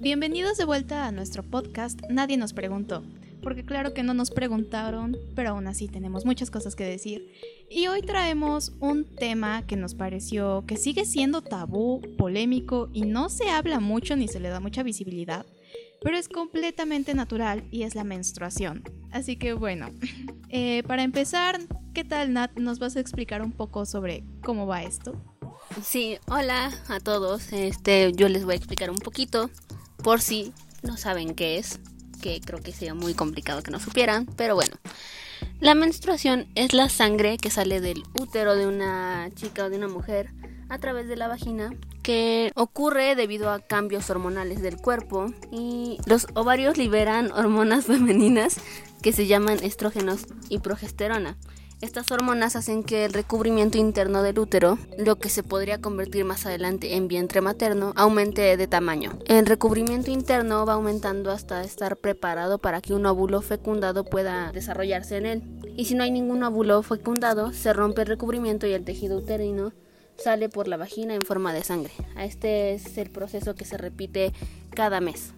Bienvenidos de vuelta a nuestro podcast Nadie nos preguntó, porque claro que no nos preguntaron, pero aún así tenemos muchas cosas que decir. Y hoy traemos un tema que nos pareció que sigue siendo tabú, polémico y no se habla mucho ni se le da mucha visibilidad, pero es completamente natural y es la menstruación. Así que bueno, eh, para empezar, ¿qué tal Nat? ¿Nos vas a explicar un poco sobre cómo va esto? Sí, hola a todos. Este, yo les voy a explicar un poquito por si no saben qué es, que creo que sería muy complicado que no supieran, pero bueno. La menstruación es la sangre que sale del útero de una chica o de una mujer a través de la vagina que ocurre debido a cambios hormonales del cuerpo y los ovarios liberan hormonas femeninas que se llaman estrógenos y progesterona. Estas hormonas hacen que el recubrimiento interno del útero, lo que se podría convertir más adelante en vientre materno, aumente de tamaño. El recubrimiento interno va aumentando hasta estar preparado para que un óvulo fecundado pueda desarrollarse en él. Y si no hay ningún óvulo fecundado, se rompe el recubrimiento y el tejido uterino sale por la vagina en forma de sangre. Este es el proceso que se repite cada mes.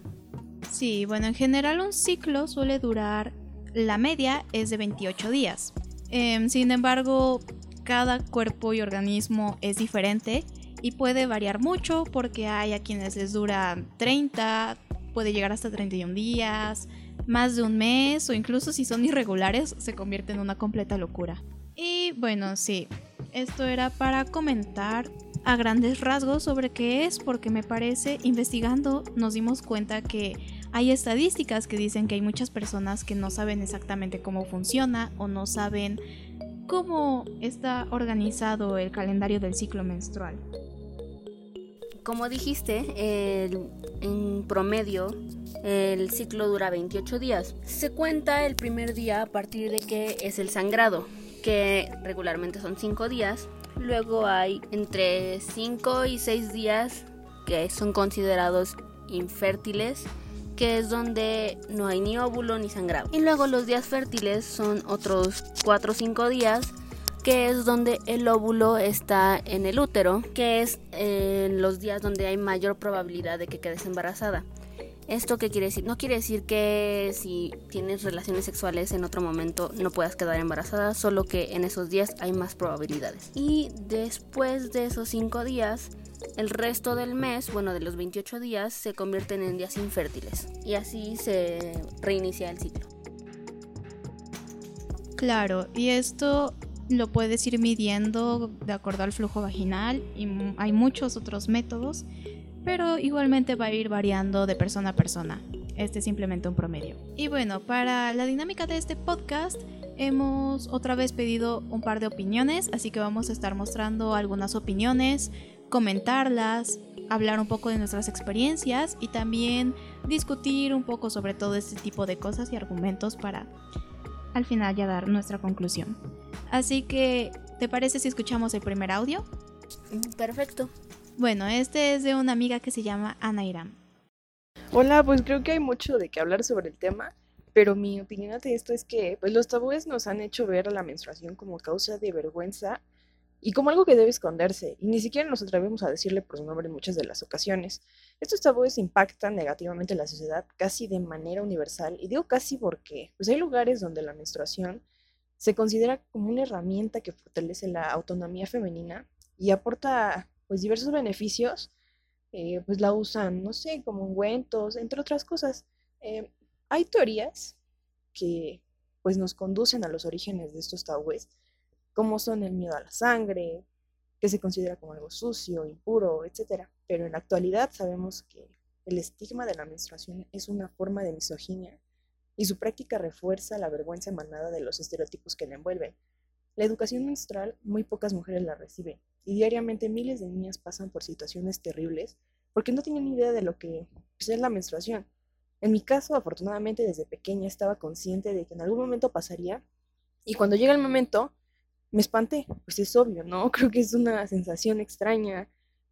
Sí, bueno, en general un ciclo suele durar, la media es de 28 días. Em, sin embargo, cada cuerpo y organismo es diferente y puede variar mucho porque hay a quienes les dura 30, puede llegar hasta 31 días, más de un mes o incluso si son irregulares se convierte en una completa locura. Y bueno, sí, esto era para comentar a grandes rasgos sobre qué es porque me parece investigando nos dimos cuenta que hay estadísticas que dicen que hay muchas personas que no saben exactamente cómo funciona o no saben cómo está organizado el calendario del ciclo menstrual. Como dijiste, en promedio el ciclo dura 28 días. Se cuenta el primer día a partir de que es el sangrado, que regularmente son 5 días. Luego hay entre 5 y 6 días que son considerados infértiles que es donde no hay ni óvulo ni sangrado. Y luego los días fértiles son otros 4 o 5 días que es donde el óvulo está en el útero, que es en los días donde hay mayor probabilidad de que quedes embarazada. ¿Esto qué quiere decir? No quiere decir que si tienes relaciones sexuales en otro momento no puedas quedar embarazada, solo que en esos días hay más probabilidades. Y después de esos 5 días el resto del mes, bueno, de los 28 días, se convierten en días infértiles y así se reinicia el ciclo. Claro, y esto lo puedes ir midiendo de acuerdo al flujo vaginal y hay muchos otros métodos, pero igualmente va a ir variando de persona a persona. Este es simplemente un promedio. Y bueno, para la dinámica de este podcast hemos otra vez pedido un par de opiniones, así que vamos a estar mostrando algunas opiniones, comentarlas, hablar un poco de nuestras experiencias y también discutir un poco sobre todo este tipo de cosas y argumentos para al final ya dar nuestra conclusión. Así que, ¿te parece si escuchamos el primer audio? Perfecto. Bueno, este es de una amiga que se llama Ana Irán. Hola, pues creo que hay mucho de qué hablar sobre el tema, pero mi opinión de esto es que pues, los tabúes nos han hecho ver a la menstruación como causa de vergüenza y como algo que debe esconderse, y ni siquiera nos atrevemos a decirle por su nombre en muchas de las ocasiones. Estos tabúes impactan negativamente la sociedad casi de manera universal, y digo casi porque pues hay lugares donde la menstruación se considera como una herramienta que fortalece la autonomía femenina y aporta pues diversos beneficios, eh, pues la usan, no sé, como ungüentos, entre otras cosas. Eh, hay teorías que pues nos conducen a los orígenes de estos tabúes, como son el miedo a la sangre, que se considera como algo sucio, impuro, etc. Pero en la actualidad sabemos que el estigma de la menstruación es una forma de misoginia y su práctica refuerza la vergüenza emanada de los estereotipos que la envuelven. La educación menstrual muy pocas mujeres la reciben y diariamente miles de niñas pasan por situaciones terribles porque no tienen idea de lo que es la menstruación. En mi caso, afortunadamente desde pequeña estaba consciente de que en algún momento pasaría y cuando llega el momento me espanté, pues es obvio, ¿no? Creo que es una sensación extraña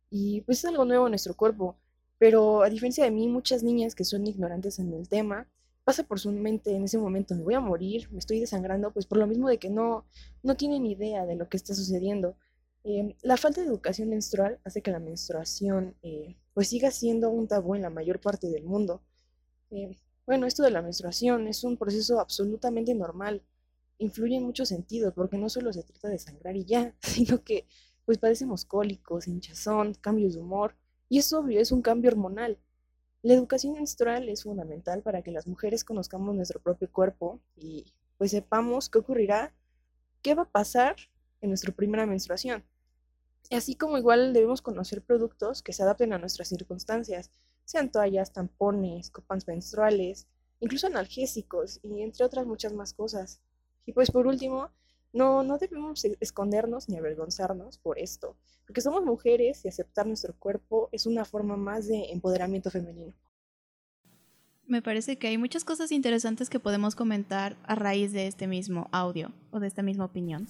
y pues es algo nuevo en nuestro cuerpo. Pero a diferencia de mí, muchas niñas que son ignorantes en el tema, pasa por su mente en ese momento, me voy a morir, me estoy desangrando, pues por lo mismo de que no, no tienen idea de lo que está sucediendo. Em, la falta de educación menstrual hace que la menstruación eh, pues siga siendo un tabú en la mayor parte del mundo. Em, bueno, esto de la menstruación es un proceso absolutamente normal. Influye en muchos sentidos, porque no solo se trata de sangrar y ya, sino que pues padecemos cólicos, hinchazón, cambios de humor, y es obvio, es un cambio hormonal. La educación menstrual es fundamental para que las mujeres conozcamos nuestro propio cuerpo y pues sepamos qué ocurrirá, qué va a pasar en nuestra primera menstruación. Así como igual debemos conocer productos que se adapten a nuestras circunstancias, sean toallas, tampones, copas menstruales, incluso analgésicos y entre otras muchas más cosas. Y pues por último, no, no debemos e-, escondernos ni avergonzarnos por esto, porque somos mujeres y aceptar nuestro cuerpo es una forma más de empoderamiento femenino. Me parece que hay muchas cosas interesantes que podemos comentar a raíz de este mismo audio o de esta misma opinión.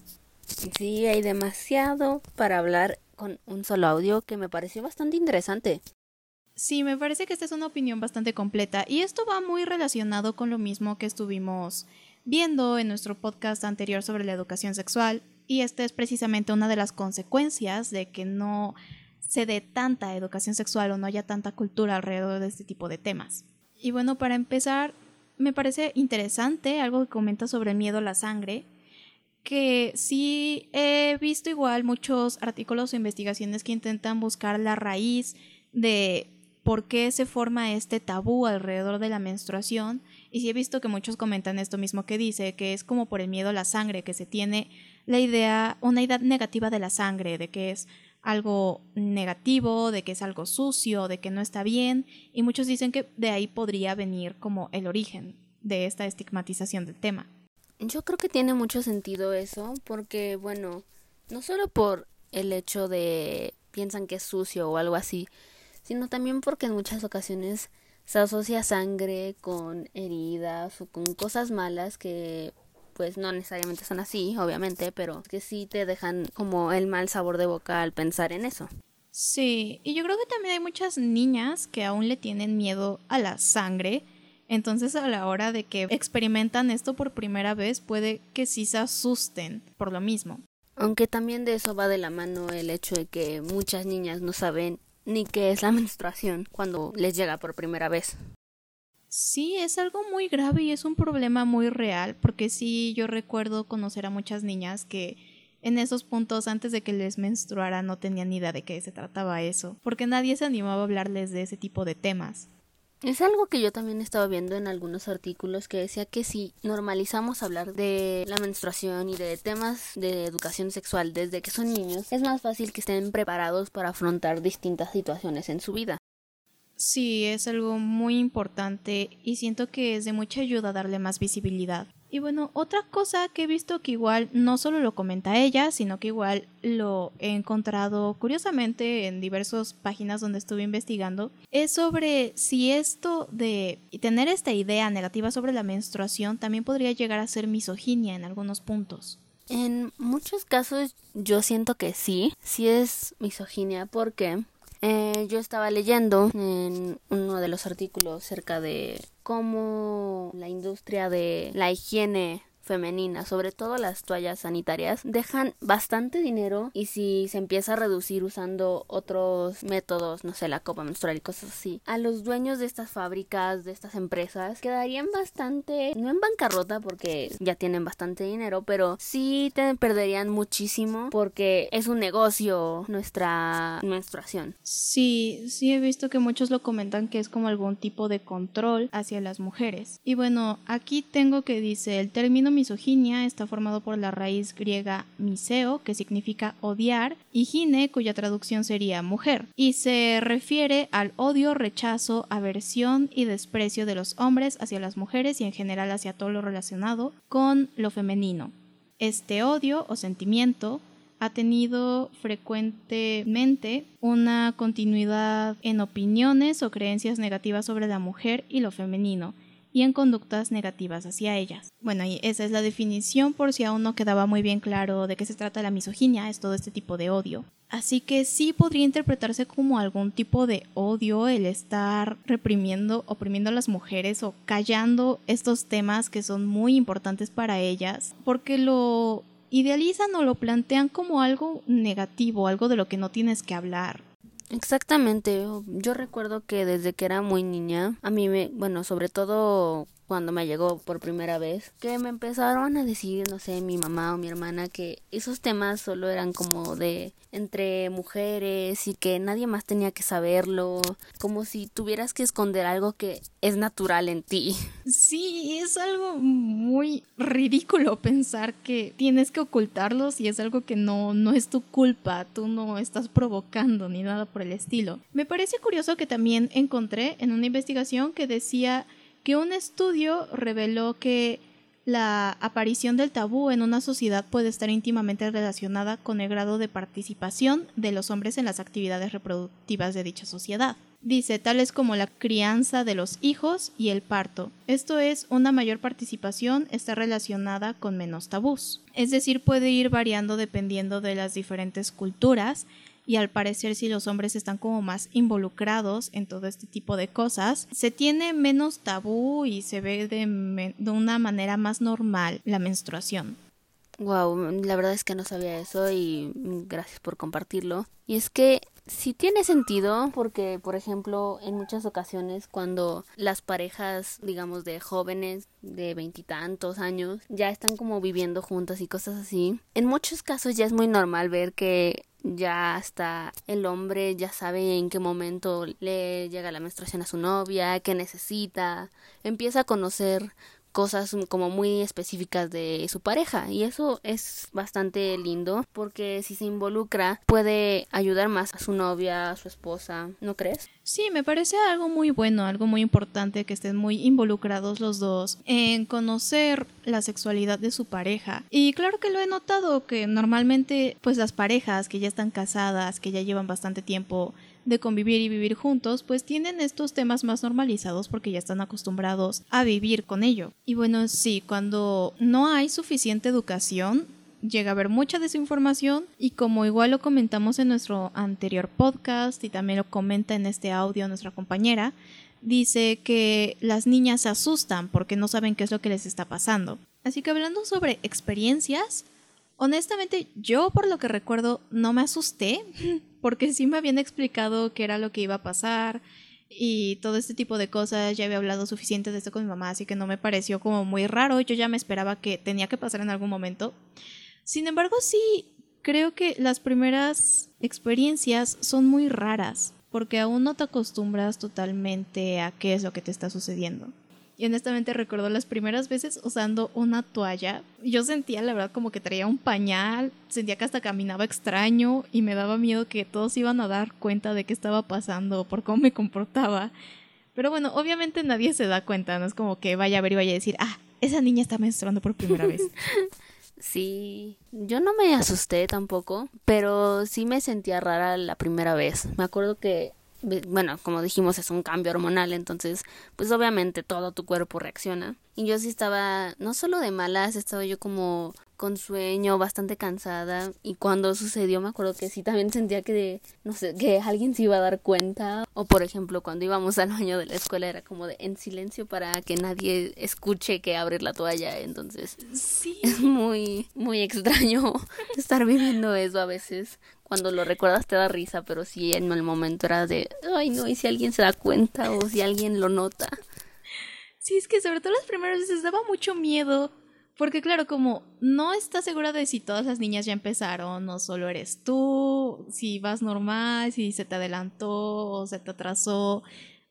Sí, hay demasiado para hablar con un solo audio que me pareció bastante interesante. Sí, me parece que esta es una opinión bastante completa y esto va muy relacionado con lo mismo que estuvimos viendo en nuestro podcast anterior sobre la educación sexual y esta es precisamente una de las consecuencias de que no se dé tanta educación sexual o no haya tanta cultura alrededor de este tipo de temas. Y bueno, para empezar, me parece interesante algo que comenta sobre el miedo a la sangre, que sí he visto igual muchos artículos o investigaciones que intentan buscar la raíz de por qué se forma este tabú alrededor de la menstruación y sí he visto que muchos comentan esto mismo que dice, que es como por el miedo a la sangre, que se tiene la idea, una idea negativa de la sangre, de que es algo negativo, de que es algo sucio, de que no está bien, y muchos dicen que de ahí podría venir como el origen de esta estigmatización del tema. Yo creo que tiene mucho sentido eso, porque bueno, no solo por el hecho de piensan que es sucio o algo así, sino también porque en muchas ocasiones se asocia sangre con heridas o con cosas malas que pues no necesariamente son así, obviamente, pero que sí te dejan como el mal sabor de boca al pensar en eso. Sí, y yo creo que también hay muchas niñas que aún le tienen miedo a la sangre entonces a la hora de que experimentan esto por primera vez puede que sí se asusten por lo mismo. Aunque también de eso va de la mano el hecho de que muchas niñas no saben ni qué es la menstruación cuando les llega por primera vez. Sí, es algo muy grave y es un problema muy real, porque sí, yo recuerdo conocer a muchas niñas que en esos puntos antes de que les menstruara no tenían ni idea de qué se trataba eso, porque nadie se animaba a hablarles de ese tipo de temas. Es algo que yo también estaba viendo en algunos artículos que decía que si normalizamos hablar de la menstruación y de temas de educación sexual desde que son niños, es más fácil que estén preparados para afrontar distintas situaciones en su vida. Sí, es algo muy importante y siento que es de mucha ayuda darle más visibilidad. Y bueno, otra cosa que he visto que igual no solo lo comenta ella, sino que igual lo he encontrado curiosamente en diversas páginas donde estuve investigando, es sobre si esto de tener esta idea negativa sobre la menstruación también podría llegar a ser misoginia en algunos puntos. En muchos casos yo siento que sí, sí es misoginia porque eh, yo estaba leyendo en uno de los artículos cerca de cómo la industria de la higiene femenina, sobre todo las toallas sanitarias, dejan bastante dinero y si se empieza a reducir usando otros métodos, no sé, la copa menstrual y cosas así, a los dueños de estas fábricas, de estas empresas, quedarían bastante, no en bancarrota porque ya tienen bastante dinero, pero sí te perderían muchísimo porque es un negocio nuestra menstruación. Sí, sí he visto que muchos lo comentan que es como algún tipo de control hacia las mujeres. Y bueno, aquí tengo que dice el término misoginia está formado por la raíz griega miseo, que significa odiar, y gine, cuya traducción sería mujer, y se refiere al odio, rechazo, aversión y desprecio de los hombres hacia las mujeres y en general hacia todo lo relacionado con lo femenino. Este odio o sentimiento ha tenido frecuentemente una continuidad en opiniones o creencias negativas sobre la mujer y lo femenino, y en conductas negativas hacia ellas. Bueno, y esa es la definición por si aún no quedaba muy bien claro de qué se trata la misoginia, es todo este tipo de odio. Así que sí podría interpretarse como algún tipo de odio el estar reprimiendo, oprimiendo a las mujeres o callando estos temas que son muy importantes para ellas, porque lo idealizan o lo plantean como algo negativo, algo de lo que no tienes que hablar. Exactamente, yo recuerdo que desde que era muy niña, a mí me, bueno, sobre todo cuando me llegó por primera vez, que me empezaron a decir, no sé, mi mamá o mi hermana, que esos temas solo eran como de entre mujeres y que nadie más tenía que saberlo, como si tuvieras que esconder algo que es natural en ti. Sí, es algo muy ridículo pensar que tienes que ocultarlo si es algo que no, no es tu culpa, tú no estás provocando ni nada por el estilo. Me parece curioso que también encontré en una investigación que decía que un estudio reveló que la aparición del tabú en una sociedad puede estar íntimamente relacionada con el grado de participación de los hombres en las actividades reproductivas de dicha sociedad. Dice, tales como la crianza de los hijos y el parto. Esto es, una mayor participación está relacionada con menos tabús. Es decir, puede ir variando dependiendo de las diferentes culturas y al parecer si los hombres están como más involucrados en todo este tipo de cosas, se tiene menos tabú y se ve de, una manera más normal la menstruación. Wow, la verdad es que no sabía eso y gracias por compartirlo. Y es que sí tiene sentido porque, por ejemplo, en muchas ocasiones cuando las parejas, digamos, de jóvenes de veintitantos años ya están como viviendo juntas y cosas así, en muchos casos ya es muy normal ver que ya hasta el hombre ya sabe en qué momento le llega la menstruación a su novia, qué necesita, empieza a conocer cosas como muy específicas de su pareja y eso es bastante lindo porque si se involucra puede ayudar más a su novia, a su esposa, ¿no crees? Sí, me parece algo muy bueno, algo muy importante que estén muy involucrados los dos en conocer la sexualidad de su pareja. Y claro que lo he notado que normalmente pues las parejas que ya están casadas, que ya llevan bastante tiempo de convivir y vivir juntos, pues tienen estos temas más normalizados porque ya están acostumbrados a vivir con ello. Y bueno, sí, cuando no hay suficiente educación, llega a haber mucha desinformación y como igual lo comentamos en nuestro anterior podcast y también lo comenta en este audio nuestra compañera, dice que las niñas se asustan porque no saben qué es lo que les está pasando. Así que hablando sobre experiencias, honestamente yo por lo que recuerdo no me asusté porque sí me habían explicado qué era lo que iba a pasar y todo este tipo de cosas. Ya había hablado suficiente de esto con mi mamá, así que no me pareció como muy raro. Yo ya me esperaba que tenía que pasar en algún momento. Sin embargo, sí creo que las primeras experiencias son muy raras, porque aún no te acostumbras totalmente a qué es lo que te está sucediendo. Y honestamente recuerdo las primeras veces usando una toalla. Yo sentía la verdad como que traía un pañal, sentía que hasta caminaba extraño y me daba miedo que todos iban a dar cuenta de qué estaba pasando, por cómo me comportaba. Pero bueno, obviamente nadie se da cuenta, no es como que vaya a ver y vaya a decir, ah, esa niña está menstruando por primera vez. Sí, yo no me asusté tampoco, pero sí me sentía rara la primera vez. Me acuerdo que bueno, como dijimos, es un cambio hormonal, entonces, pues obviamente todo tu cuerpo reacciona. Y yo sí estaba, no solo de malas, estaba yo como con sueño, bastante cansada. Y cuando sucedió, me acuerdo que sí también sentía que, no sé, que alguien se iba a dar cuenta. O por ejemplo, cuando íbamos al baño de la escuela era como de en silencio para que nadie escuche que abrir la toalla. Entonces, sí. es muy, muy extraño estar viviendo eso a veces cuando lo recuerdas te da risa, pero sí en el momento era de, ay no, y si alguien se da cuenta o si alguien lo nota. Sí, es que sobre todo las primeras veces daba mucho miedo, porque claro, como no estás segura de si todas las niñas ya empezaron o solo eres tú, si vas normal, si se te adelantó o se te atrasó,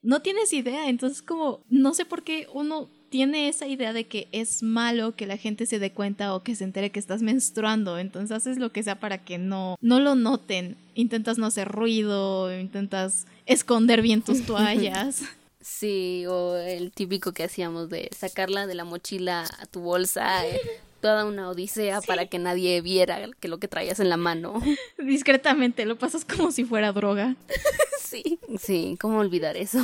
no tienes idea, entonces como no sé por qué uno tiene esa idea de que es malo que la gente se dé cuenta o que se entere que estás menstruando, entonces haces lo que sea para que no, no lo noten. Intentas no hacer ruido, intentas esconder bien tus toallas. Sí, o el típico que hacíamos de sacarla de la mochila a tu bolsa. Eh, toda una odisea para que nadie viera que lo que traías en la mano. Discretamente, lo pasas como si fuera droga. sí, sí, ¿cómo olvidar eso?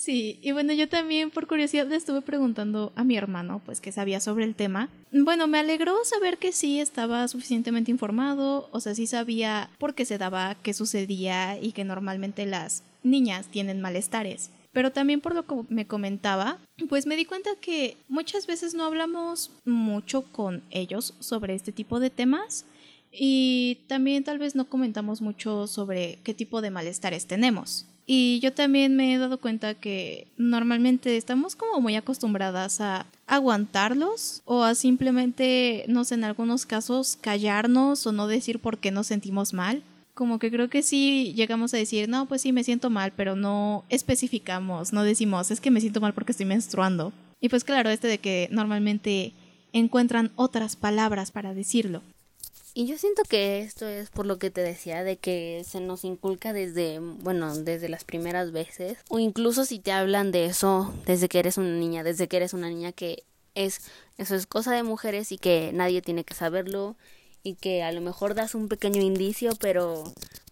Sí, y bueno, yo también por curiosidad le estuve preguntando a mi hermano, pues que sabía sobre el tema. Bueno, me alegró saber que sí estaba suficientemente informado, o sea, sí sabía por qué se daba, qué sucedía y que normalmente las niñas tienen malestares. pero también por lo que me comentaba, pues me di cuenta que muchas veces no hablamos mucho con ellos sobre este tipo de temas y también tal vez no comentamos mucho sobre qué tipo de malestares tenemos. Y yo también me he dado cuenta que normalmente estamos como muy acostumbradas a aguantarlos o a simplemente, no sé, en algunos casos callarnos o no decir por qué nos sentimos mal. Como que creo que sí llegamos a decir, no, pues sí me siento mal, pero no especificamos, no decimos, es que me siento mal porque estoy menstruando. Y pues claro, este de que normalmente encuentran otras palabras para decirlo. Y yo siento que esto es por lo que te decía, de que se nos inculca desde, bueno, desde las primeras veces, o incluso si te hablan de eso desde que eres una niña, desde que eres una niña que es, eso es cosa de mujeres y que nadie tiene que saberlo y que a lo mejor das un pequeño indicio, pero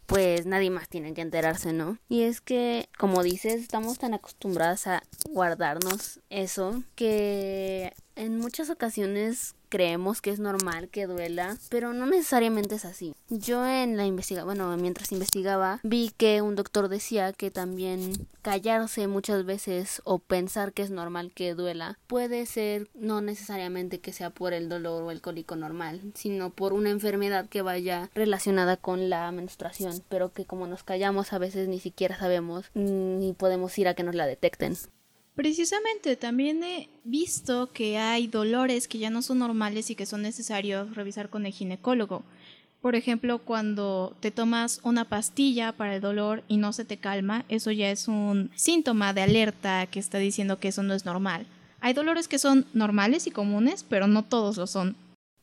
pues nadie más tiene que enterarse, ¿no? Y es que, como dices, estamos tan acostumbradas a guardarnos eso que en muchas ocasiones creemos que es normal que duela, pero no necesariamente es así. Yo en la investigación, bueno, mientras investigaba, vi que un doctor decía que también callarse muchas veces o pensar que es normal que duela puede ser no necesariamente que sea por el dolor o el cólico normal, sino por una enfermedad que vaya relacionada con la menstruación, pero que como nos callamos a veces ni siquiera sabemos ni podemos ir a que nos la detecten. Precisamente, también he visto que hay dolores que ya no son normales y que son necesarios revisar con el ginecólogo. Por ejemplo, cuando te tomas una pastilla para el dolor y no se te calma, eso ya es un síntoma de alerta que está diciendo que eso no es normal. Hay dolores que son normales y comunes, pero no todos lo son.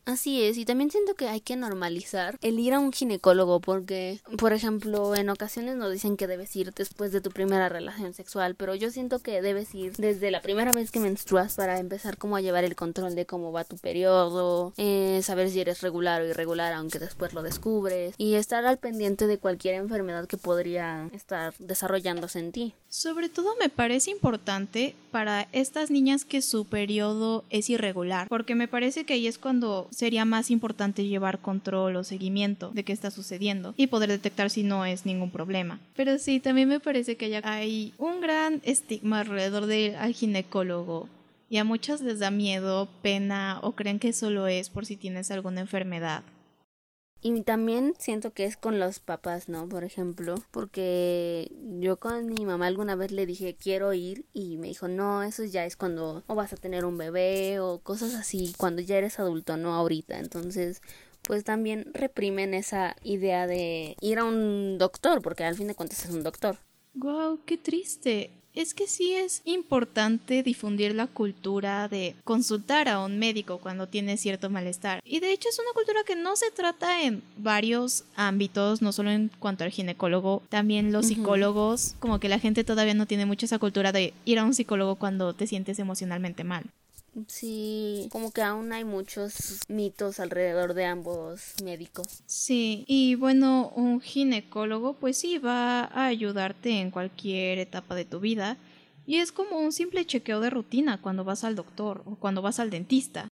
Así es, y también siento que hay que normalizar el ir a un ginecólogo porque, por ejemplo, en ocasiones nos dicen que debes ir después de tu primera relación sexual, pero yo siento que debes ir desde la primera vez que menstruas para empezar como a llevar el control de cómo va tu periodo, eh, saber si eres regular o irregular, aunque después lo descubres, y estar al pendiente de cualquier enfermedad que podría estar desarrollándose en ti. Sobre todo me parece importante para estas niñas que su periodo es irregular, porque me parece que ahí es cuando sería más importante llevar control o seguimiento de qué está sucediendo y poder detectar si no es ningún problema. Pero sí, también me parece que hay un gran estigma alrededor del ginecólogo y a muchas les da miedo, pena o creen que solo es por si tienes alguna enfermedad. Y también siento que es con los papás, ¿no? Por ejemplo, porque yo con mi mamá alguna vez le dije quiero ir y me dijo no, eso ya es cuando o vas a tener un bebé o cosas así, cuando ya eres adulto, no ahorita. Entonces, pues también reprimen esa idea de ir a un doctor, porque al fin de cuentas es un doctor. Wow, qué triste. Es que sí es importante difundir la cultura de consultar a un médico cuando tiene cierto malestar. Y de hecho es una cultura que no se trata en varios ámbitos, no solo en cuanto al ginecólogo, también los psicólogos, como que la gente todavía no tiene mucha esa cultura de ir a un psicólogo cuando te sientes emocionalmente mal. Sí, como que aún hay muchos mitos alrededor de ambos médicos. Sí, y bueno, un ginecólogo pues sí va a ayudarte en cualquier etapa de tu vida y es como un simple chequeo de rutina cuando vas al doctor o cuando vas al dentista.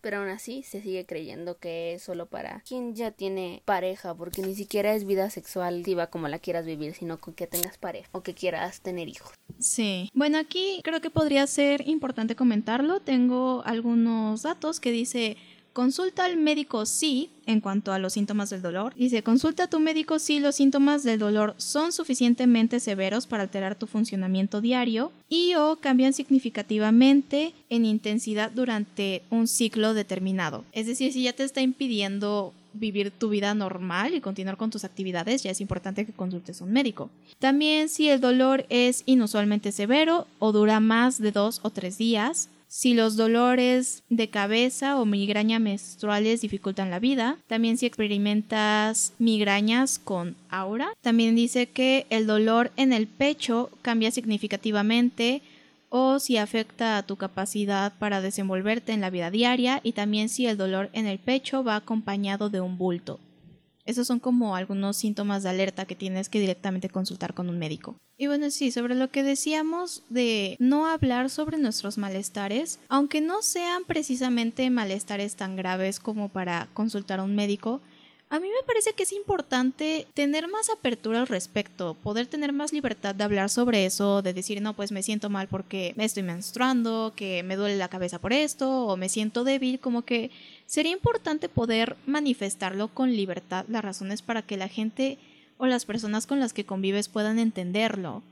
Pero aún así se sigue creyendo que es solo para quien ya tiene pareja, porque ni siquiera es vida sexual viva como la quieras vivir, sino con que tengas pareja o que quieras tener hijos. Sí. Bueno, aquí creo que podría ser importante comentarlo. Tengo algunos datos que dice Consulta al médico si, en cuanto a los síntomas del dolor. Dice, consulta a tu médico si los síntomas del dolor son suficientemente severos para alterar tu funcionamiento diario y o cambian significativamente en intensidad durante un ciclo determinado. Es decir, si ya te está impidiendo vivir tu vida normal y continuar con tus actividades, ya es importante que consultes a un médico. También si el dolor es inusualmente severo o dura más de dos o tres días, si los dolores de cabeza o migraña menstruales dificultan la vida, también si experimentas migrañas con aura, también dice que el dolor en el pecho cambia significativamente o si afecta a tu capacidad para desenvolverte en la vida diaria y también si el dolor en el pecho va acompañado de un bulto. Esos son como algunos síntomas de alerta que tienes que directamente consultar con un médico. Y bueno, sí, sobre lo que decíamos de no hablar sobre nuestros malestares, aunque no sean precisamente malestares tan graves como para consultar a un médico, A mí me parece que es importante tener más apertura al respecto, poder tener más libertad de hablar sobre eso, de decir, no, pues me siento mal porque me estoy menstruando, que me duele la cabeza por esto, o me siento débil, como que sería importante poder manifestarlo con libertad las razones para que la gente o las personas con las que convives puedan entenderlo.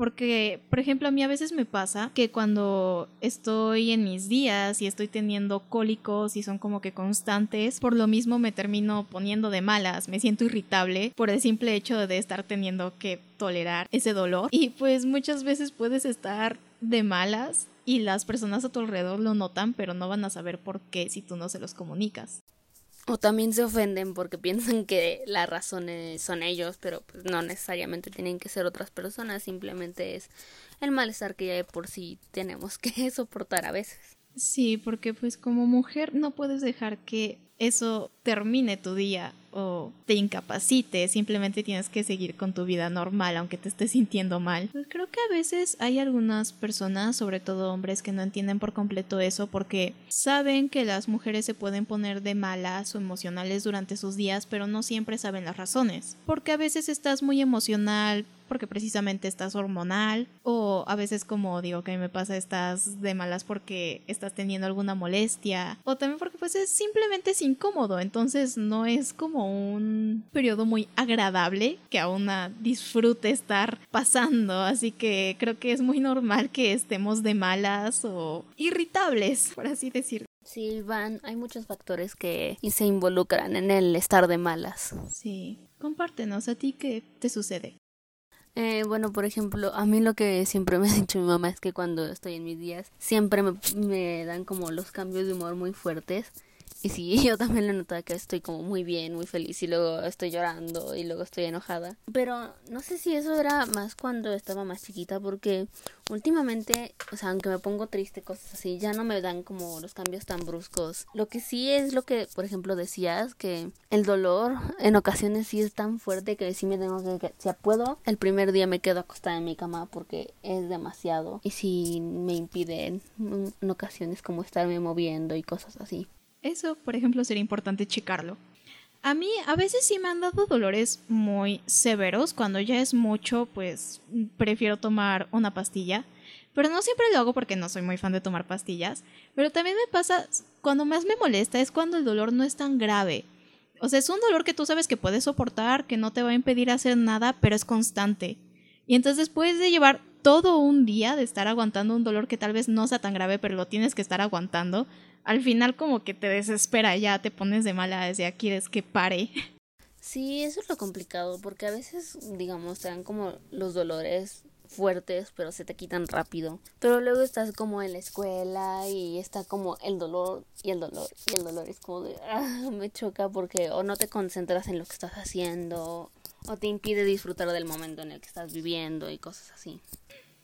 Porque, por ejemplo, a mí a veces me pasa que cuando estoy en mis días y estoy teniendo cólicos y son como que constantes, por lo mismo me termino poniendo de malas, me siento irritable por el simple hecho de estar teniendo que tolerar ese dolor. Y pues muchas veces puedes estar de malas y las personas a tu alrededor lo notan, pero no van a saber por qué si tú no se los comunicas. O también se ofenden porque piensan que las razones son ellos, pero pues no necesariamente tienen que ser otras personas, simplemente es el malestar que ya de por sí tenemos que soportar a veces. Sí, porque pues como mujer no puedes dejar que eso termine tu día o te incapacite, simplemente tienes que seguir con tu vida normal aunque te estés sintiendo mal. Pues creo que a veces hay algunas personas, sobre todo hombres, que no entienden por completo eso porque saben que las mujeres se pueden poner de malas o emocionales durante sus días, pero no siempre saben las razones. Porque a veces estás muy emocional porque precisamente estás hormonal o a veces como digo que me pasa estás de malas porque estás teniendo alguna molestia o también porque pues es simplemente es incómodo entonces no es como un periodo muy agradable que aún disfrute estar pasando así que creo que es muy normal que estemos de malas o irritables por así decirlo Sí, Van, hay muchos factores que se involucran en el estar de malas. Sí, compártenos a ti qué te sucede. Eh, bueno, por ejemplo, a mí lo que siempre me ha dicho mi mamá es que cuando estoy en mis días siempre me, me dan como los cambios de humor muy fuertes y sí, yo también le notado que estoy como muy bien, muy feliz y luego estoy llorando y luego estoy enojada. Pero no sé si eso era más cuando estaba más chiquita porque últimamente, o sea, aunque me pongo triste, cosas así, ya no me dan como los cambios tan bruscos. Lo que sí es lo que, por ejemplo, decías, que el dolor en ocasiones sí es tan fuerte que sí me tengo que, si puedo, el primer día me quedo acostada en mi cama porque es demasiado y sí me impide en ocasiones como estarme moviendo y cosas así. Eso, por ejemplo, sería importante checarlo. A mí a veces sí me han dado dolores muy severos. Cuando ya es mucho, pues prefiero tomar una pastilla. Pero no siempre lo hago porque no soy muy fan de tomar pastillas. Pero también me pasa, cuando más me molesta es cuando el dolor no es tan grave. O sea, es un dolor que tú sabes que puedes soportar, que no te va a impedir hacer nada, pero es constante. Y entonces después de llevar todo un día de estar aguantando un dolor que tal vez no sea tan grave, pero lo tienes que estar aguantando, al final como que te desespera, ya te pones de mala, ya quieres que pare. Sí, eso es lo complicado, porque a veces, digamos, te dan como los dolores fuertes, pero se te quitan rápido. Pero luego estás como en la escuela y está como el dolor y el dolor y el dolor es como de, ah, me choca porque o no te concentras en lo que estás haciendo o te impide disfrutar del momento en el que estás viviendo y cosas así.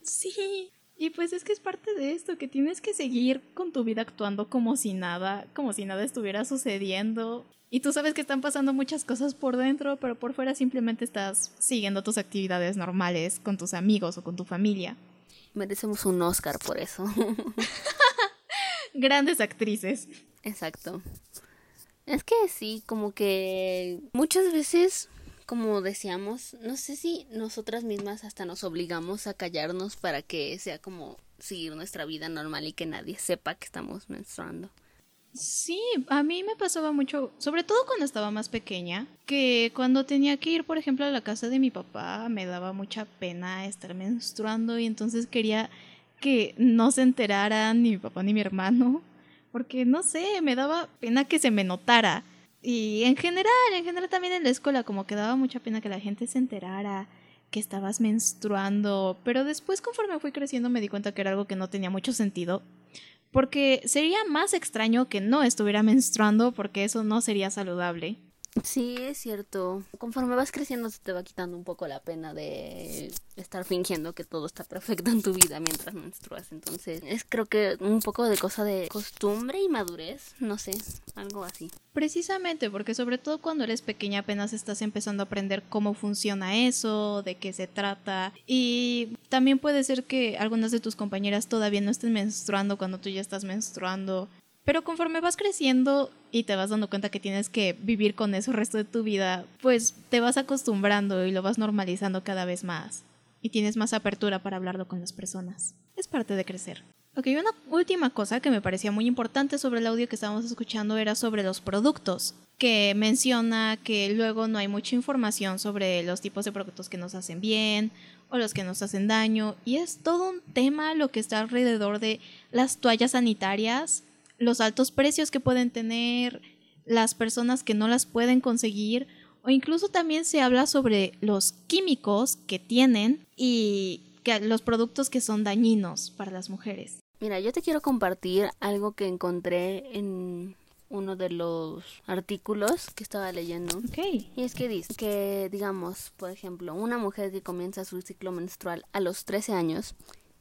Sí, y pues es que es parte de esto, que tienes que seguir con tu vida actuando como si nada, como si nada estuviera sucediendo. Y tú sabes que están pasando muchas cosas por dentro, pero por fuera simplemente estás siguiendo tus actividades normales con tus amigos o con tu familia. Merecemos un Oscar por eso. Grandes actrices. Exacto. Es que sí, como que muchas veces como decíamos, no sé si nosotras mismas hasta nos obligamos a callarnos para que sea como seguir nuestra vida normal y que nadie sepa que estamos menstruando. Sí, a mí me pasaba mucho, sobre todo cuando estaba más pequeña, que cuando tenía que ir, por ejemplo, a la casa de mi papá, me daba mucha pena estar menstruando y entonces quería que no se enteraran ni mi papá ni mi hermano, porque no sé, me daba pena que se me notara. Y en general, en general también en la escuela, como que daba mucha pena que la gente se enterara que estabas menstruando. Pero después, conforme fui creciendo, me di cuenta que era algo que no tenía mucho sentido. Porque sería más extraño que no estuviera menstruando, porque eso no sería saludable. Sí, es cierto. Conforme vas creciendo se te va quitando un poco la pena de estar fingiendo que todo está perfecto en tu vida mientras menstruas. Entonces, es creo que un poco de cosa de costumbre y madurez, no sé, algo así. Precisamente, porque sobre todo cuando eres pequeña apenas estás empezando a aprender cómo funciona eso, de qué se trata. Y también puede ser que algunas de tus compañeras todavía no estén menstruando cuando tú ya estás menstruando. Pero conforme vas creciendo y te vas dando cuenta que tienes que vivir con eso el resto de tu vida, pues te vas acostumbrando y lo vas normalizando cada vez más. Y tienes más apertura para hablarlo con las personas. Es parte de crecer. Ok, una última cosa que me parecía muy importante sobre el audio que estábamos escuchando era sobre los productos, que menciona que luego no hay mucha información sobre los tipos de productos que nos hacen bien o los que nos hacen daño, y es todo un tema lo que está alrededor de las toallas sanitarias, los altos precios que pueden tener, las personas que no las pueden conseguir, o incluso también se habla sobre los químicos que tienen y que los productos que son dañinos para las mujeres. Mira, yo te quiero compartir algo que encontré en uno de los artículos que estaba leyendo. Ok. Y es que dice que, digamos, por ejemplo, una mujer que comienza su ciclo menstrual a los 13 años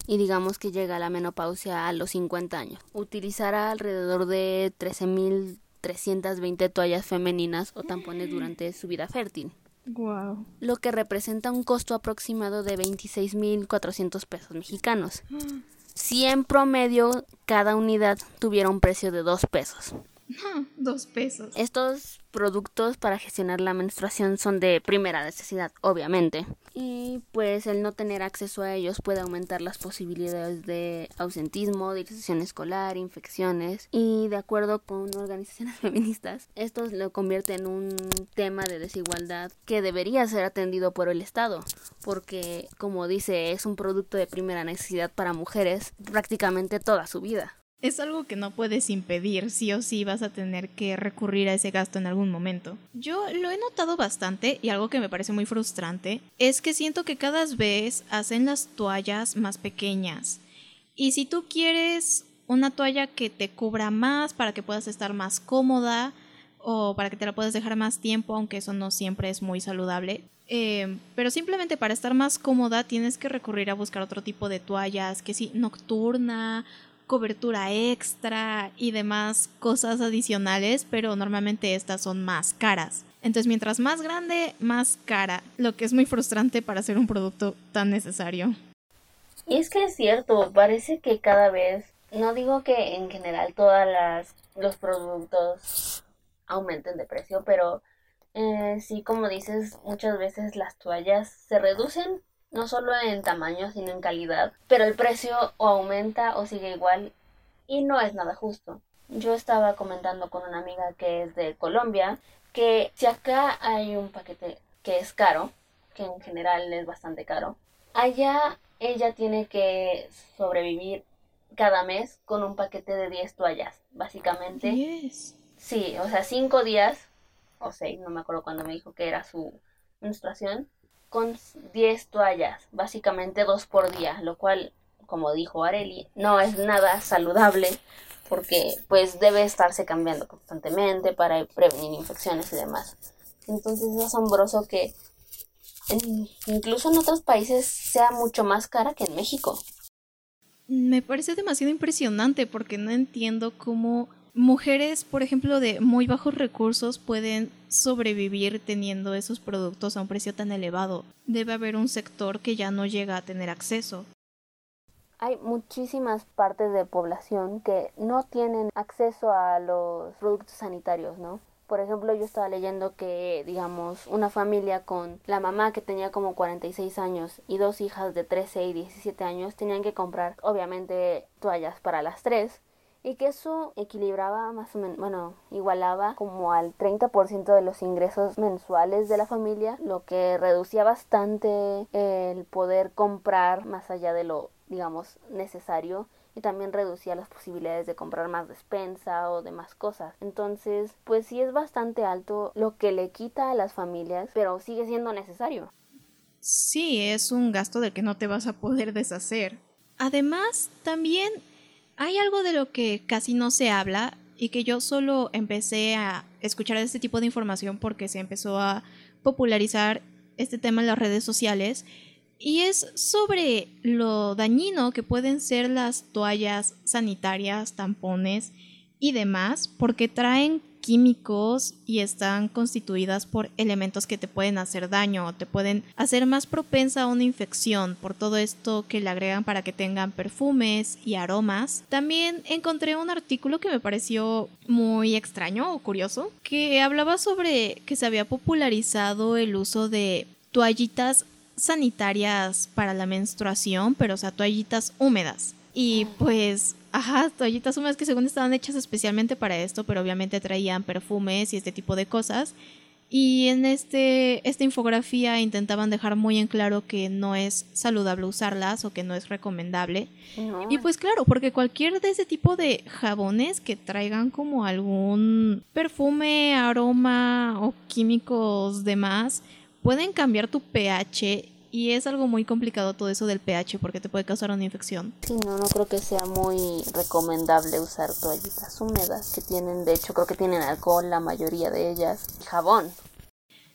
y digamos que llega a la menopausia a los 50 años, utilizará alrededor de 13.320 toallas femeninas o tampones durante su vida fértil. Wow. Lo que representa un costo aproximado de 26.400 pesos mexicanos. Si en promedio cada unidad tuviera un precio de 2 pesos. Dos pesos. Estos productos para gestionar la menstruación son de primera necesidad, obviamente. Y pues el no tener acceso a ellos puede aumentar las posibilidades de ausentismo, disociación escolar, infecciones. Y de acuerdo con organizaciones feministas, esto lo convierte en un tema de desigualdad que debería ser atendido por el Estado. Porque, como dice, es un producto de primera necesidad para mujeres prácticamente toda su vida. Es algo que no puedes impedir, sí o sí vas a tener que recurrir a ese gasto en algún momento. Yo lo he notado bastante y algo que me parece muy frustrante es que siento que cada vez hacen las toallas más pequeñas. Y si tú quieres una toalla que te cubra más para que puedas estar más cómoda o para que te la puedas dejar más tiempo, aunque eso no siempre es muy saludable. eh, pero simplemente para estar más cómoda tienes que recurrir a buscar otro tipo de toallas, que sí, nocturna cobertura extra y demás cosas adicionales, pero normalmente estas son más caras. Entonces, mientras más grande, más cara, lo que es muy frustrante para hacer un producto tan necesario. Y es que es cierto, parece que cada vez, no digo que en general todas las los productos aumenten de precio, pero eh, sí, como dices, muchas veces las toallas se reducen no solo en tamaño, sino en calidad, pero el precio o aumenta o sigue igual y no es nada justo. Yo estaba comentando con una amiga que es de Colombia que si acá hay un paquete que es caro, que en general es bastante caro, allá ella tiene que sobrevivir cada mes con un paquete de 10 toallas, básicamente. Yes. Sí, o sea, 5 días o 6, no me acuerdo cuándo me dijo que era su menstruación, con 10 toallas, básicamente dos por día, lo cual, como dijo Areli, no es nada saludable porque pues debe estarse cambiando constantemente para prevenir infecciones y demás. Entonces es asombroso que incluso en otros países sea mucho más cara que en México. Me parece demasiado impresionante porque no entiendo cómo mujeres, por ejemplo, de muy bajos recursos pueden sobrevivir teniendo esos productos a un precio tan elevado. Debe haber un sector que ya no llega a tener acceso. Hay muchísimas partes de población que no tienen acceso a los productos sanitarios, ¿no? Por ejemplo, yo estaba leyendo que, digamos, una familia con la mamá que tenía como 46 años y dos hijas de 13 y 17 años tenían que comprar, obviamente, toallas para las tres y que eso equilibraba más o menos, bueno, igualaba como al 30% de los ingresos mensuales de la familia, lo que reducía bastante el poder comprar más allá de lo, digamos, necesario y también reducía las posibilidades de comprar más despensa o demás cosas. Entonces, pues sí es bastante alto lo que le quita a las familias, pero sigue siendo necesario. Sí, es un gasto del que no te vas a poder deshacer. Además, también hay algo de lo que casi no se habla y que yo solo empecé a escuchar este tipo de información porque se empezó a popularizar este tema en las redes sociales. Y es sobre lo dañino que pueden ser las toallas sanitarias, tampones y demás porque traen químicos y están constituidas por elementos que te pueden hacer daño o te pueden hacer más propensa a una infección por todo esto que le agregan para que tengan perfumes y aromas. También encontré un artículo que me pareció muy extraño o curioso que hablaba sobre que se había popularizado el uso de toallitas sanitarias para la menstruación, pero o sea, toallitas húmedas. Y pues Ajá, toallitas húmedas que según estaban hechas especialmente para esto, pero obviamente traían perfumes y este tipo de cosas. Y en este, esta infografía intentaban dejar muy en claro que no es saludable usarlas o que no es recomendable. Y pues claro, porque cualquier de ese tipo de jabones que traigan como algún perfume, aroma o químicos demás pueden cambiar tu pH y es algo muy complicado todo eso del pH porque te puede causar una infección. Sí, no, no creo que sea muy recomendable usar toallitas húmedas que tienen, de hecho creo que tienen alcohol la mayoría de ellas, y jabón.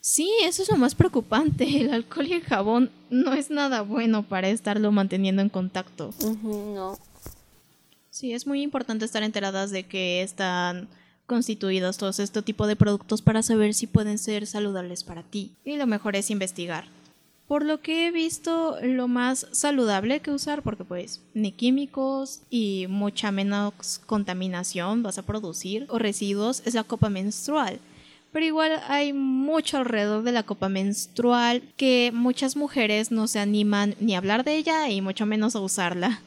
Sí, eso es lo más preocupante. El alcohol y el jabón no es nada bueno para estarlo manteniendo en contacto. no. Sí, es muy importante estar enteradas de que están constituidos todos este tipo de productos para saber si pueden ser saludables para ti. Y lo mejor es investigar. Por lo que he visto lo más saludable que usar, porque pues ni químicos y mucha menos contaminación vas a producir o residuos, es la copa menstrual. Pero igual hay mucho alrededor de la copa menstrual que muchas mujeres no se animan ni a hablar de ella y mucho menos a usarla.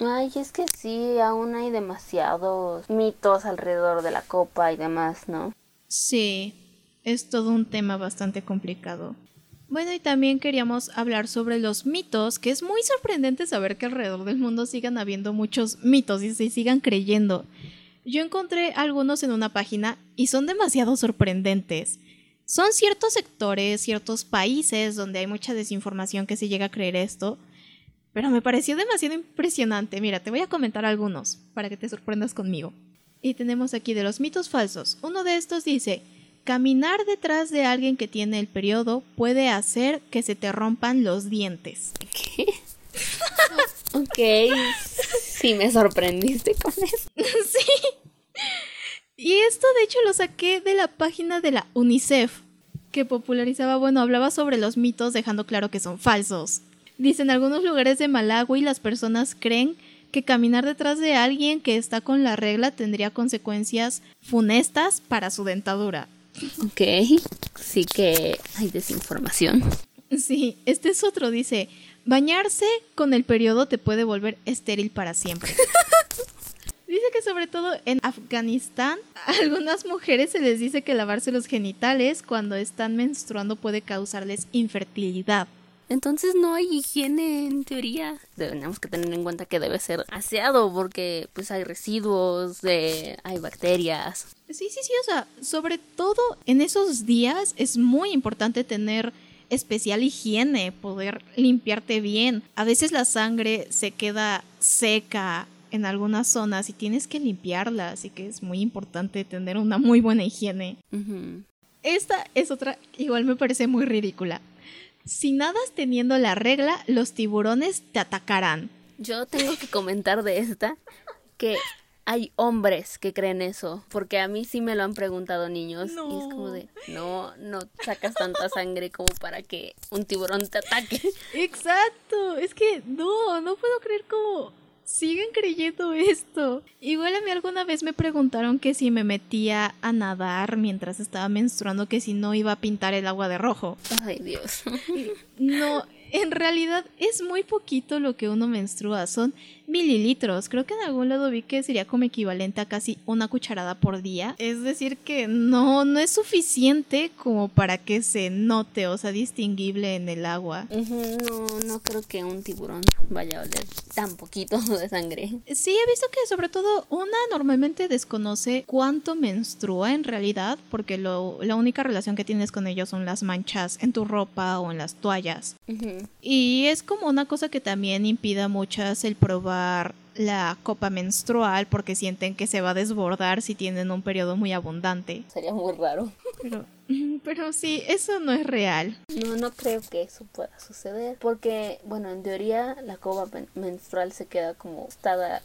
Ay, es que sí, aún hay demasiados mitos alrededor de la copa y demás, ¿no? Sí, es todo un tema bastante complicado. Bueno, y también queríamos hablar sobre los mitos, que es muy sorprendente saber que alrededor del mundo sigan habiendo muchos mitos y se sigan creyendo. Yo encontré algunos en una página y son demasiado sorprendentes. Son ciertos sectores, ciertos países donde hay mucha desinformación que se llega a creer esto, pero me pareció demasiado impresionante. Mira, te voy a comentar algunos para que te sorprendas conmigo. Y tenemos aquí de los mitos falsos. Uno de estos dice, Caminar detrás de alguien que tiene el periodo puede hacer que se te rompan los dientes. ¿Qué? ok, sí me sorprendiste con eso. sí. Y esto de hecho lo saqué de la página de la UNICEF, que popularizaba, bueno, hablaba sobre los mitos dejando claro que son falsos. Dice, en algunos lugares de Malawi las personas creen que caminar detrás de alguien que está con la regla tendría consecuencias funestas para su dentadura. Ok, sí que hay desinformación. Sí, este es otro, dice, bañarse con el periodo te puede volver estéril para siempre. Dice que sobre todo en Afganistán, a algunas mujeres se les dice que lavarse los genitales cuando están menstruando puede causarles infertilidad. Entonces no hay higiene en teoría. Tenemos que tener en cuenta que debe ser aseado porque pues hay residuos, hay bacterias. Sí, sí, sí, o sea, sobre todo en esos días es muy importante tener especial higiene, poder limpiarte bien. A veces la sangre se queda seca en algunas zonas y tienes que limpiarla, así que es muy importante tener una muy buena higiene. Esta es otra, igual me parece muy ridícula. Si nadas teniendo la regla, los tiburones te atacarán. Yo tengo que comentar de esta que hay hombres que creen eso, porque a mí sí me lo han preguntado niños y es como de, no, no sacas tanta sangre como para que un tiburón te ataque. Exacto, es que no, no puedo creer como siguen creyendo esto. Igual a mí alguna vez me preguntaron que si me metía a nadar mientras estaba menstruando, que si no iba a pintar el agua de rojo. Ay, Dios. No, en realidad es muy poquito lo que uno menstrua, son mililitros. Creo que en algún lado vi que sería como equivalente a casi una cucharada por día. Es decir, que no, no es suficiente como para que se note, o sea, distinguible en el agua. no, no creo que un tiburón vaya a oler tan poquito de sangre. Sí, he visto que sobre todo una normalmente desconoce cuánto menstrua en realidad, porque lo, la única relación que tienes con ellos son las manchas en tu ropa o en las toallas. Y es como una cosa que también impide a muchas el probar la copa menstrual porque sienten que se va a desbordar si tienen un periodo muy abundante. Sería muy raro. Pero, pero sí, eso no es real. No, no creo que eso pueda suceder porque, bueno, en teoría la copa menstrual se queda como estada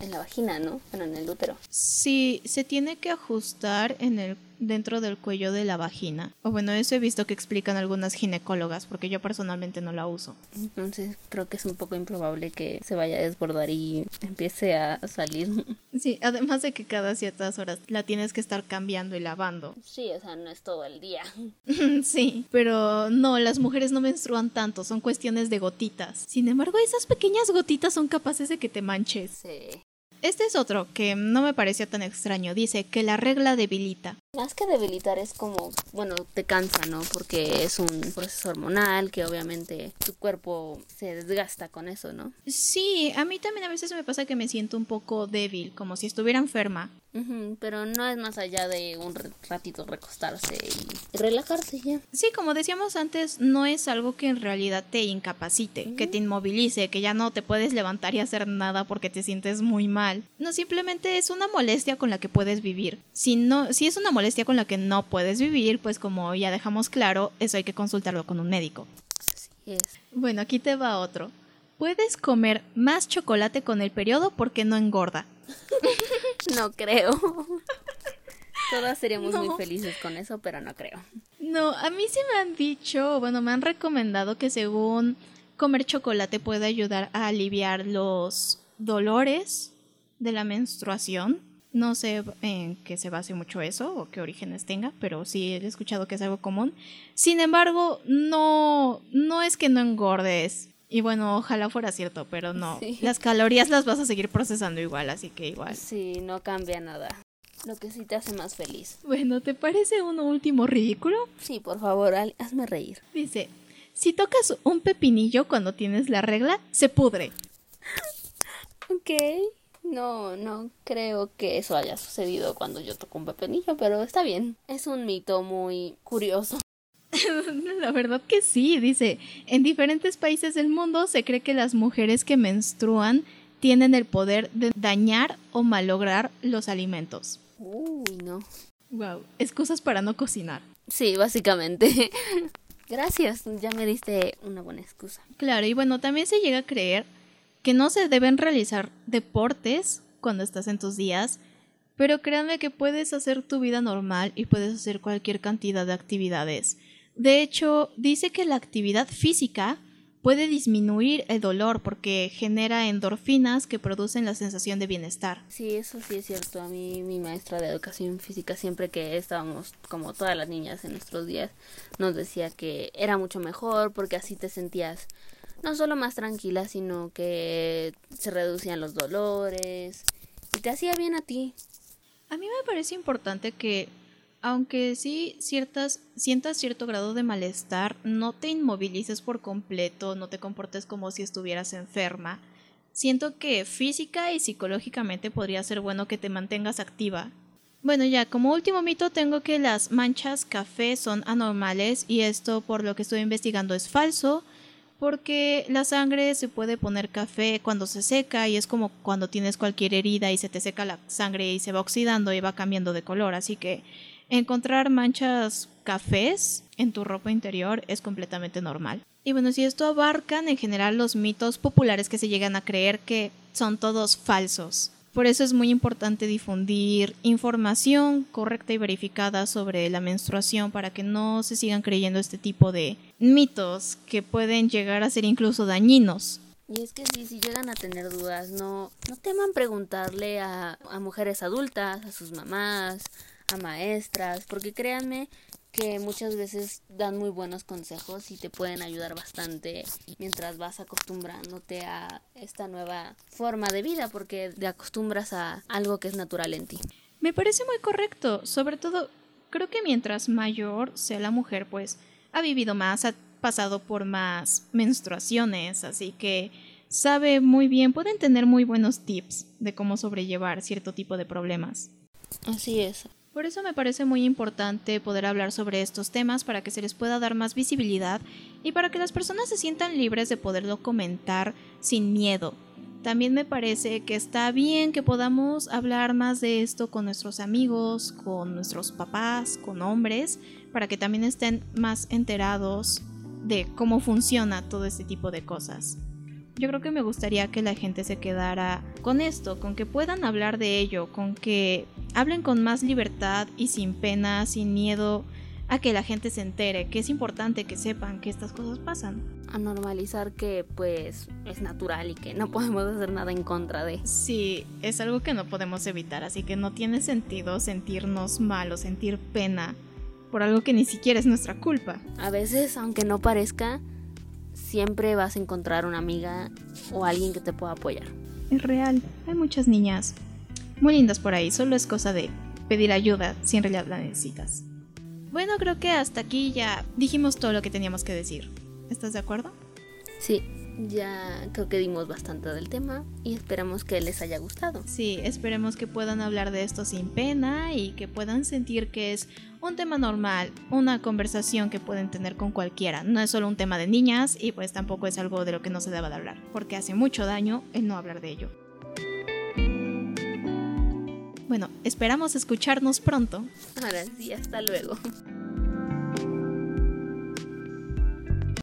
en la vagina, ¿no? Bueno, en el útero. Sí, se tiene que ajustar en el dentro del cuello de la vagina. O bueno, eso he visto que explican algunas ginecólogas, porque yo personalmente no la uso. Entonces creo que es un poco improbable que se vaya a desbordar y empiece a salir. Sí, además de que cada ciertas horas la tienes que estar cambiando y lavando. Sí, o sea, no es todo el día. sí, pero no, las mujeres no menstruan tanto, son cuestiones de gotitas. Sin embargo, esas pequeñas gotitas son capaces de que te manches. Sí. Este es otro que no me parecía tan extraño. Dice que la regla debilita. Más que debilitar es como, bueno, te cansa, ¿no? Porque es un proceso hormonal que obviamente tu cuerpo se desgasta con eso, ¿no? Sí, a mí también a veces me pasa que me siento un poco débil, como si estuviera enferma. Pero no es más allá de un ratito recostarse y relajarse ya. Sí, como decíamos antes, no es algo que en realidad te incapacite, que te inmovilice, que ya no te puedes levantar y hacer nada porque te sientes muy mal. No, simplemente es una molestia con la que puedes vivir. Si no, si es una molestia con la que no puedes vivir, pues como ya dejamos claro, eso hay que consultarlo con un médico. es. Bueno, aquí te va otro. Puedes comer más chocolate con el periodo porque no engorda. no creo. Todas seríamos muy felices con eso, pero no creo. No, a mí sí me han dicho, bueno, me han recomendado que según comer chocolate puede ayudar a aliviar los dolores de la menstruación no sé en qué se base mucho eso o qué orígenes tenga, pero sí he escuchado que es algo común. Sin embargo, no, no es que no engordes. Y bueno, ojalá fuera cierto, pero no. Las calorías las vas a seguir procesando igual, así que igual. Sí, no cambia nada. Lo que sí te hace más feliz. Bueno, ¿te parece un último ridículo? Sí, por favor, hazme reír. Dice, si tocas un pepinillo cuando tienes la regla, se pudre. ok. No, no creo que eso haya sucedido cuando yo toco un pepinillo, pero está bien. Es un mito muy curioso. La verdad que sí, dice, en diferentes países del mundo se cree que las mujeres que menstruan tienen el poder de dañar o malograr los alimentos. Uy, no. Wow, excusas para no cocinar. Sí, básicamente. Gracias, ya me diste una buena excusa. Claro, y bueno, también se llega a creer que no se deben realizar deportes cuando estás en tus días, pero créanme que puedes hacer tu vida normal y puedes hacer cualquier cantidad de actividades. De hecho, dice que la actividad física puede disminuir el dolor porque genera endorfinas que producen la sensación de bienestar. Sí, eso sí es cierto. A mí mi maestra de educación física siempre que estábamos como todas las niñas en nuestros días nos decía que era mucho mejor porque así te sentías no solo más tranquila, sino que se reducían los dolores y te hacía bien a ti. A mí me parece importante que, aunque sí ciertas, sientas cierto grado de malestar, no te inmovilices por completo, no te comportes como si estuvieras enferma. Siento que física y psicológicamente podría ser bueno que te mantengas activa. Bueno, ya, como último mito tengo que las manchas café son anormales y esto por lo que estoy investigando es falso porque la sangre se puede poner café cuando se seca y es como cuando tienes cualquier herida y se te seca la sangre y se va oxidando y va cambiando de color, así que encontrar manchas cafés en tu ropa interior es completamente normal. Y bueno, si esto abarcan en general los mitos populares que se llegan a creer que son todos falsos. Por eso es muy importante difundir información correcta y verificada sobre la menstruación para que no se sigan creyendo este tipo de mitos que pueden llegar a ser incluso dañinos. Y es que sí, si llegan a tener dudas, no, no teman preguntarle a, a mujeres adultas, a sus mamás, a maestras, porque créanme que muchas veces dan muy buenos consejos y te pueden ayudar bastante mientras vas acostumbrándote a esta nueva forma de vida porque te acostumbras a algo que es natural en ti. Me parece muy correcto, sobre todo creo que mientras mayor sea la mujer pues ha vivido más, ha pasado por más menstruaciones, así que sabe muy bien, pueden tener muy buenos tips de cómo sobrellevar cierto tipo de problemas. Así es. Por eso me parece muy importante poder hablar sobre estos temas para que se les pueda dar más visibilidad y para que las personas se sientan libres de poderlo comentar sin miedo. También me parece que está bien que podamos hablar más de esto con nuestros amigos, con nuestros papás, con hombres, para que también estén más enterados de cómo funciona todo este tipo de cosas. Yo creo que me gustaría que la gente se quedara con esto, con que puedan hablar de ello, con que hablen con más libertad y sin pena, sin miedo a que la gente se entere, que es importante que sepan que estas cosas pasan. A normalizar que pues es natural y que no podemos hacer nada en contra de. Sí, es algo que no podemos evitar, así que no tiene sentido sentirnos mal o sentir pena por algo que ni siquiera es nuestra culpa. A veces, aunque no parezca, siempre vas a encontrar una amiga o alguien que te pueda apoyar. Es real, hay muchas niñas muy lindas por ahí, solo es cosa de pedir ayuda si en realidad la necesitas. Bueno, creo que hasta aquí ya dijimos todo lo que teníamos que decir. ¿Estás de acuerdo? Sí, ya creo que dimos bastante del tema y esperamos que les haya gustado. Sí, esperemos que puedan hablar de esto sin pena y que puedan sentir que es un tema normal, una conversación que pueden tener con cualquiera. No es solo un tema de niñas y pues tampoco es algo de lo que no se deba de hablar, porque hace mucho daño el no hablar de ello. Bueno, esperamos escucharnos pronto. Ahora sí, hasta luego.